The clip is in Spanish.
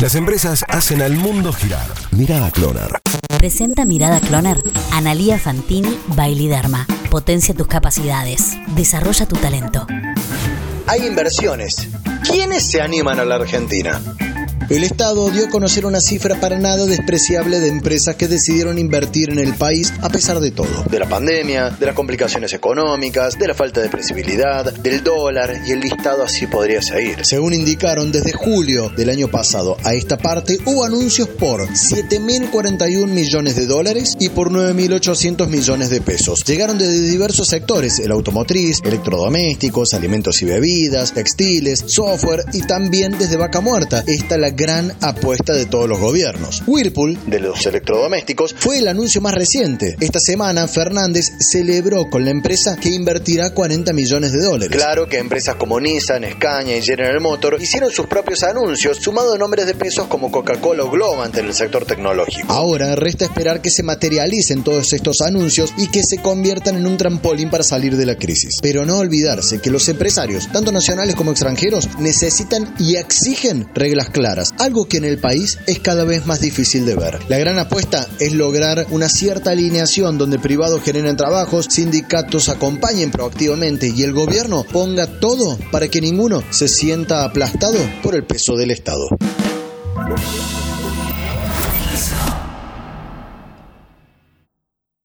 Las empresas hacen al mundo girar. Mirada Cloner. Presenta Mirada Cloner. Analía Fantini Bailiderma. Potencia tus capacidades. Desarrolla tu talento. Hay inversiones. ¿Quiénes se animan a la Argentina? El Estado dio a conocer una cifra para nada despreciable de empresas que decidieron invertir en el país a pesar de todo. De la pandemia, de las complicaciones económicas, de la falta de previsibilidad, del dólar y el listado así podría seguir. Según indicaron, desde julio del año pasado a esta parte hubo anuncios por 7.041 millones de dólares y por 9.800 millones de pesos. Llegaron desde diversos sectores, el automotriz, electrodomésticos, alimentos y bebidas, textiles, software y también desde Vaca Muerta. Esta la gran apuesta de todos los gobiernos. Whirlpool, de los electrodomésticos, fue el anuncio más reciente. Esta semana, Fernández celebró con la empresa que invertirá 40 millones de dólares. Claro que empresas como Nissan, Scania y General Motors hicieron sus propios anuncios, sumado a nombres de pesos como Coca-Cola o Globant en el sector tecnológico. Ahora resta esperar que se materialicen todos estos anuncios y que se conviertan en un trampolín para salir de la crisis. Pero no olvidarse que los empresarios, tanto nacionales como extranjeros, necesitan y exigen reglas claras algo que en el país es cada vez más difícil de ver. La gran apuesta es lograr una cierta alineación donde privados generen trabajos, sindicatos acompañen proactivamente y el gobierno ponga todo para que ninguno se sienta aplastado por el peso del Estado.